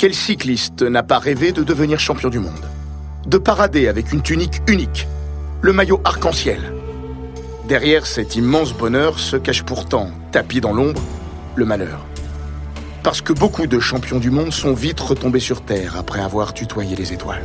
Quel cycliste n'a pas rêvé de devenir champion du monde De parader avec une tunique unique, le maillot arc-en-ciel. Derrière cet immense bonheur se cache pourtant, tapis dans l'ombre, le malheur. Parce que beaucoup de champions du monde sont vite retombés sur Terre après avoir tutoyé les étoiles.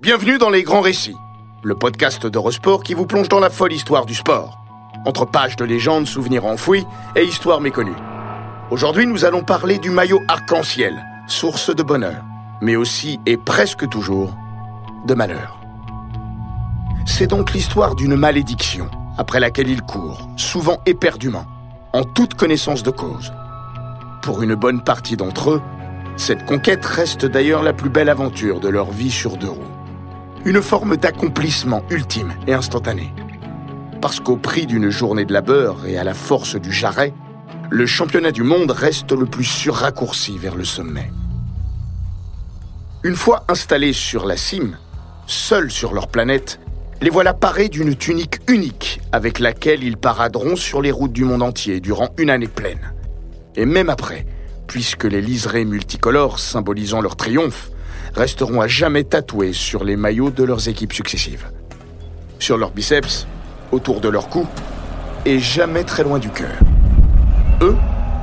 Bienvenue dans Les Grands Récits, le podcast d'Eurosport qui vous plonge dans la folle histoire du sport. Entre pages de légendes, souvenirs enfouis et histoires méconnues. Aujourd'hui, nous allons parler du maillot arc-en-ciel, source de bonheur, mais aussi et presque toujours de malheur. C'est donc l'histoire d'une malédiction après laquelle il court, souvent éperdument, en toute connaissance de cause. Pour une bonne partie d'entre eux, cette conquête reste d'ailleurs la plus belle aventure de leur vie sur deux roues. Une forme d'accomplissement ultime et instantané. Parce qu'au prix d'une journée de labeur et à la force du jarret, le championnat du monde reste le plus sûr raccourci vers le sommet. Une fois installés sur la cime, seuls sur leur planète, les voilà parés d'une tunique unique avec laquelle ils paraderont sur les routes du monde entier durant une année pleine. Et même après, puisque les liserés multicolores symbolisant leur triomphe resteront à jamais tatoués sur les maillots de leurs équipes successives. Sur leurs biceps, autour de leur cou, et jamais très loin du cœur. Eux,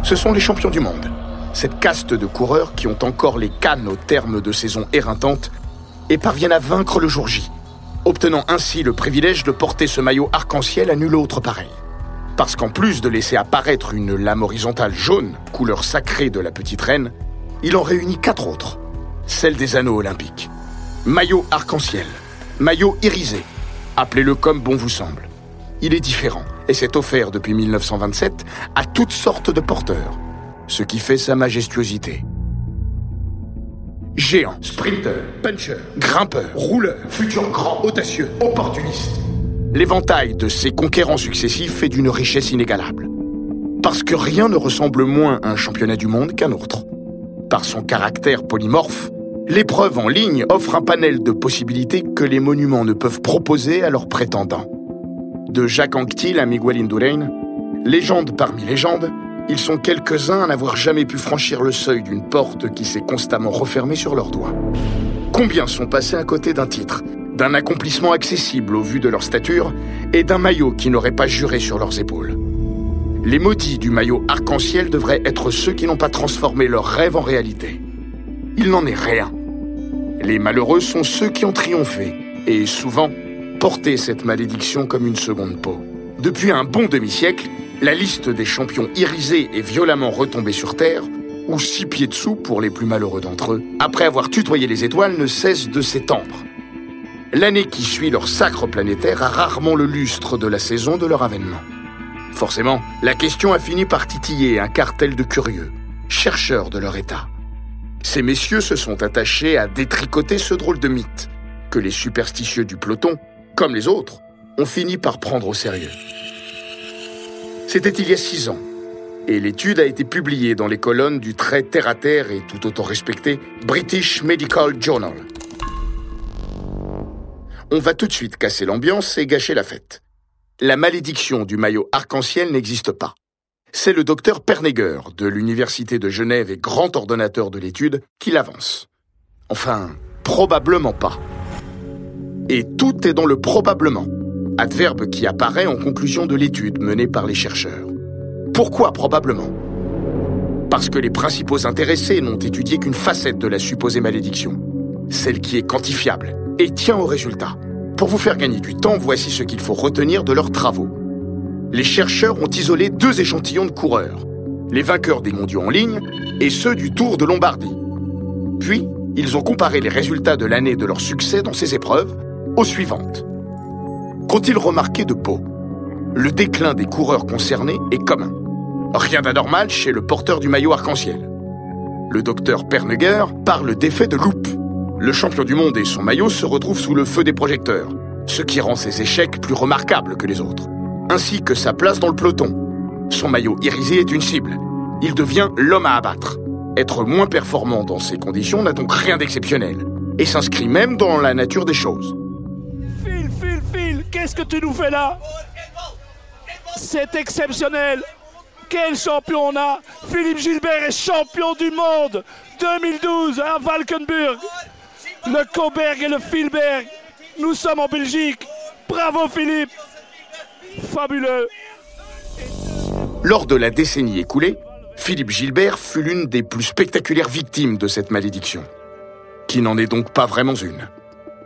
ce sont les champions du monde. Cette caste de coureurs qui ont encore les cannes au terme de saison éreintantes et parviennent à vaincre le jour J, obtenant ainsi le privilège de porter ce maillot arc-en-ciel à nul autre pareil. Parce qu'en plus de laisser apparaître une lame horizontale jaune, couleur sacrée de la petite reine, il en réunit quatre autres. Celle des anneaux olympiques. Maillot arc-en-ciel. Maillot irisé. Appelez-le comme bon vous semble. Il est différent et s'est offert depuis 1927 à toutes sortes de porteurs, ce qui fait sa majestuosité. Géant, sprinter, puncher, grimpeur, rouleur, futur grand, audacieux, opportuniste. L'éventail de ces conquérants successifs est d'une richesse inégalable. Parce que rien ne ressemble moins à un championnat du monde qu'un autre. Par son caractère polymorphe, l'épreuve en ligne offre un panel de possibilités que les monuments ne peuvent proposer à leurs prétendants. De Jacques Anquetil à Miguel Indurain, légende parmi légendes, ils sont quelques-uns à n'avoir jamais pu franchir le seuil d'une porte qui s'est constamment refermée sur leurs doigts. Combien sont passés à côté d'un titre, d'un accomplissement accessible au vu de leur stature et d'un maillot qui n'aurait pas juré sur leurs épaules? Les maudits du maillot arc-en-ciel devraient être ceux qui n'ont pas transformé leur rêve en réalité. Il n'en est rien. Les malheureux sont ceux qui ont triomphé et souvent porté cette malédiction comme une seconde peau. Depuis un bon demi-siècle, la liste des champions irisés est violemment retombée sur Terre, ou six pieds dessous pour les plus malheureux d'entre eux, après avoir tutoyé les étoiles, ne cesse de s'étendre. L'année qui suit leur sacre planétaire a rarement le lustre de la saison de leur avènement. Forcément, la question a fini par titiller un cartel de curieux, chercheurs de leur état. Ces messieurs se sont attachés à détricoter ce drôle de mythe, que les superstitieux du peloton, comme les autres, ont fini par prendre au sérieux. C'était il y a six ans, et l'étude a été publiée dans les colonnes du très terre-à-terre et tout autant respecté British Medical Journal. On va tout de suite casser l'ambiance et gâcher la fête. La malédiction du maillot arc-en-ciel n'existe pas. C'est le docteur Pernegger de l'Université de Genève et grand ordonnateur de l'étude qui l'avance. Enfin, probablement pas. Et tout est dans le probablement adverbe qui apparaît en conclusion de l'étude menée par les chercheurs. Pourquoi probablement? Parce que les principaux intéressés n'ont étudié qu'une facette de la supposée malédiction, celle qui est quantifiable et tient au résultat. Pour vous faire gagner du temps, voici ce qu'il faut retenir de leurs travaux. Les chercheurs ont isolé deux échantillons de coureurs, les vainqueurs des mondiaux en ligne et ceux du Tour de Lombardie. Puis, ils ont comparé les résultats de l'année de leur succès dans ces épreuves aux suivantes. Qu'ont-ils remarqué de beau? Le déclin des coureurs concernés est commun. Rien d'anormal chez le porteur du maillot arc-en-ciel. Le docteur Pernegger parle d'effet de loupe. Le champion du monde et son maillot se retrouvent sous le feu des projecteurs, ce qui rend ses échecs plus remarquables que les autres, ainsi que sa place dans le peloton. Son maillot irisé est une cible. Il devient l'homme à abattre. Être moins performant dans ces conditions n'a donc rien d'exceptionnel, et s'inscrit même dans la nature des choses. Phil, Phil, Phil, qu'est-ce que tu nous fais là? C'est exceptionnel quel champion on a? Philippe Gilbert est champion du monde 2012 à Valkenburg. Le Coberg et le Filberg. Nous sommes en Belgique. Bravo Philippe. Fabuleux. Lors de la décennie écoulée, Philippe Gilbert fut l'une des plus spectaculaires victimes de cette malédiction, qui n'en est donc pas vraiment une.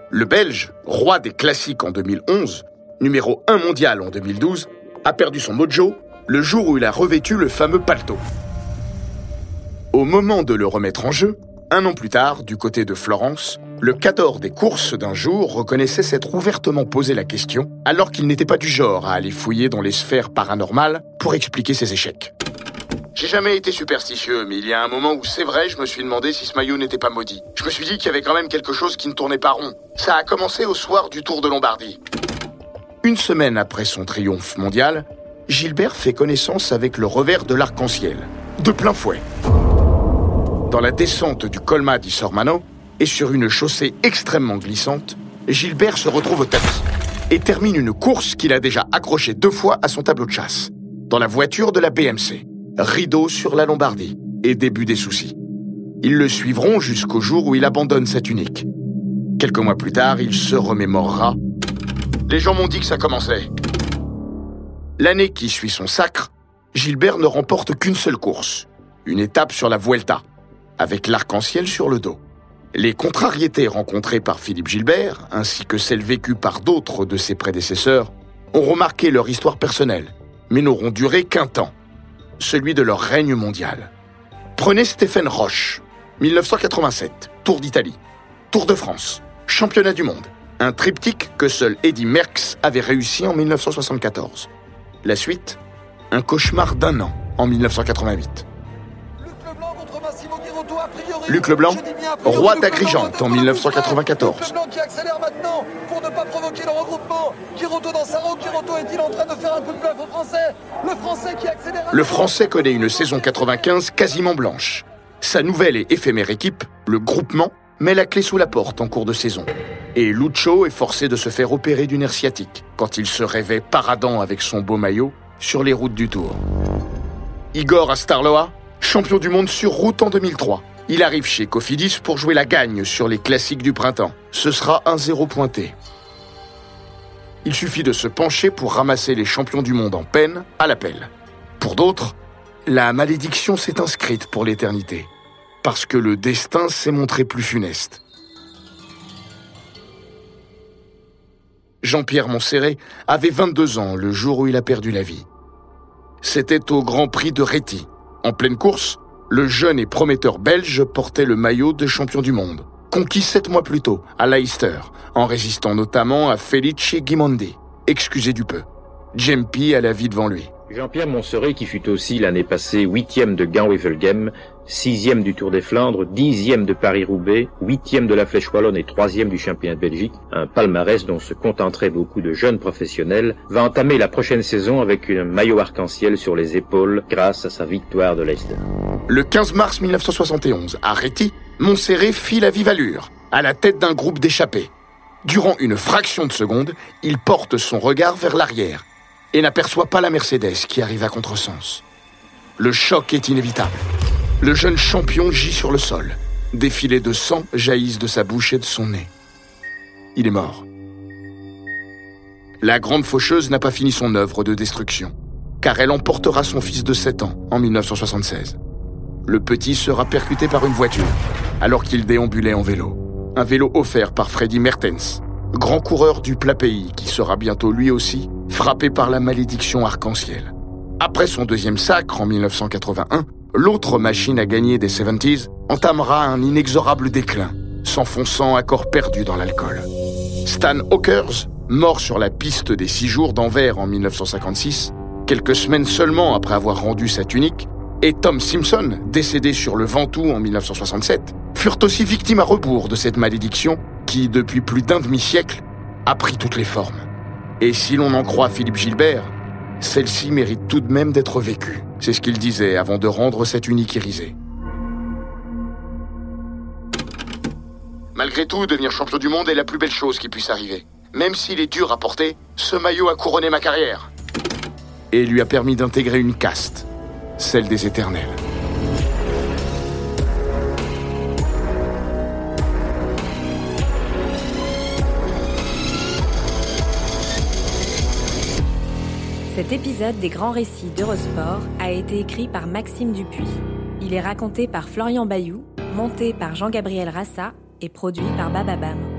Le Belge, roi des classiques en 2011, numéro 1 mondial en 2012, a perdu son mojo le jour où il a revêtu le fameux paletot. Au moment de le remettre en jeu, un an plus tard, du côté de Florence, le cador des courses d'un jour reconnaissait s'être ouvertement posé la question, alors qu'il n'était pas du genre à aller fouiller dans les sphères paranormales pour expliquer ses échecs. J'ai jamais été superstitieux, mais il y a un moment où c'est vrai, je me suis demandé si ce maillot n'était pas maudit. Je me suis dit qu'il y avait quand même quelque chose qui ne tournait pas rond. Ça a commencé au soir du Tour de Lombardie. Une semaine après son triomphe mondial, Gilbert fait connaissance avec le revers de l'arc-en-ciel, de plein fouet. Dans la descente du Colma di Sormano et sur une chaussée extrêmement glissante, Gilbert se retrouve au tapis et termine une course qu'il a déjà accrochée deux fois à son tableau de chasse, dans la voiture de la BMC. Rideau sur la Lombardie et début des soucis. Ils le suivront jusqu'au jour où il abandonne sa tunique. Quelques mois plus tard, il se remémorera. Les gens m'ont dit que ça commençait. L'année qui suit son sacre, Gilbert ne remporte qu'une seule course, une étape sur la Vuelta, avec l'arc-en-ciel sur le dos. Les contrariétés rencontrées par Philippe Gilbert, ainsi que celles vécues par d'autres de ses prédécesseurs, ont remarqué leur histoire personnelle, mais n'auront duré qu'un temps, celui de leur règne mondial. Prenez Stéphane Roche, 1987, Tour d'Italie, Tour de France, Championnat du monde, un triptyque que seul Eddy Merckx avait réussi en 1974. La suite, un cauchemar d'un an en 1988. Luc Leblanc, roi d'Agrigente en 1994. Luc Leblanc qui accélère maintenant pour ne pas provoquer le regroupement. Giroto dans sa roue, Giroto est-il en train de faire un coup de bluff au Français? Le Français qui accélère. Le Français connaît une saison 95 quasiment blanche. Sa nouvelle et éphémère équipe, le groupement, met la clé sous la porte en cours de saison. Et Lucho est forcé de se faire opérer d'une nerf sciatique quand il se rêvait paradant avec son beau maillot sur les routes du Tour. Igor Astarloa, champion du monde sur route en 2003, il arrive chez Cofidis pour jouer la gagne sur les classiques du printemps. Ce sera un zéro pointé. Il suffit de se pencher pour ramasser les champions du monde en peine à l'appel. Pour d'autres, la malédiction s'est inscrite pour l'éternité, parce que le destin s'est montré plus funeste. Jean-Pierre Montserrat avait 22 ans le jour où il a perdu la vie. C'était au Grand Prix de Réti. En pleine course, le jeune et prometteur belge portait le maillot de champion du monde, conquis sept mois plus tôt à Leicester, en résistant notamment à Felice Gimondi, excusez du peu. Jempi a la vie devant lui. Jean-Pierre Montseret, qui fut aussi l'année passée huitième de Gand-Wevelgem, sixième du Tour des Flandres, dixième de Paris-Roubaix, huitième de la Flèche Wallonne et troisième du championnat de Belgique, un palmarès dont se contenteraient beaucoup de jeunes professionnels, va entamer la prochaine saison avec un maillot arc-en-ciel sur les épaules grâce à sa victoire de Leicester. Le 15 mars 1971, à Réti, Montserrat fit la vive allure, à la tête d'un groupe d'échappés. Durant une fraction de seconde, il porte son regard vers l'arrière et n'aperçoit pas la Mercedes qui arrive à contresens. Le choc est inévitable. Le jeune champion gît sur le sol. Des filets de sang jaillissent de sa bouche et de son nez. Il est mort. La grande faucheuse n'a pas fini son œuvre de destruction, car elle emportera son fils de 7 ans en 1976. Le petit sera percuté par une voiture alors qu'il déambulait en vélo. Un vélo offert par Freddy Mertens, grand coureur du plat pays qui sera bientôt lui aussi frappé par la malédiction arc-en-ciel. Après son deuxième sacre en 1981, l'autre machine à gagner des 70s entamera un inexorable déclin, s'enfonçant à corps perdu dans l'alcool. Stan Hawkers, mort sur la piste des six jours d'Anvers en 1956, quelques semaines seulement après avoir rendu sa tunique, et Tom Simpson, décédé sur le Ventoux en 1967, furent aussi victimes à rebours de cette malédiction qui, depuis plus d'un demi-siècle, a pris toutes les formes. Et si l'on en croit Philippe Gilbert, celle-ci mérite tout de même d'être vécue. C'est ce qu'il disait avant de rendre cette unique irisée. Malgré tout, devenir champion du monde est la plus belle chose qui puisse arriver. Même s'il est dur à porter, ce maillot a couronné ma carrière. Et lui a permis d'intégrer une caste, celle des éternels. Cet épisode des grands récits d'Eurosport a été écrit par Maxime Dupuis. Il est raconté par Florian Bayou, monté par Jean-Gabriel Rassa et produit par Bababam.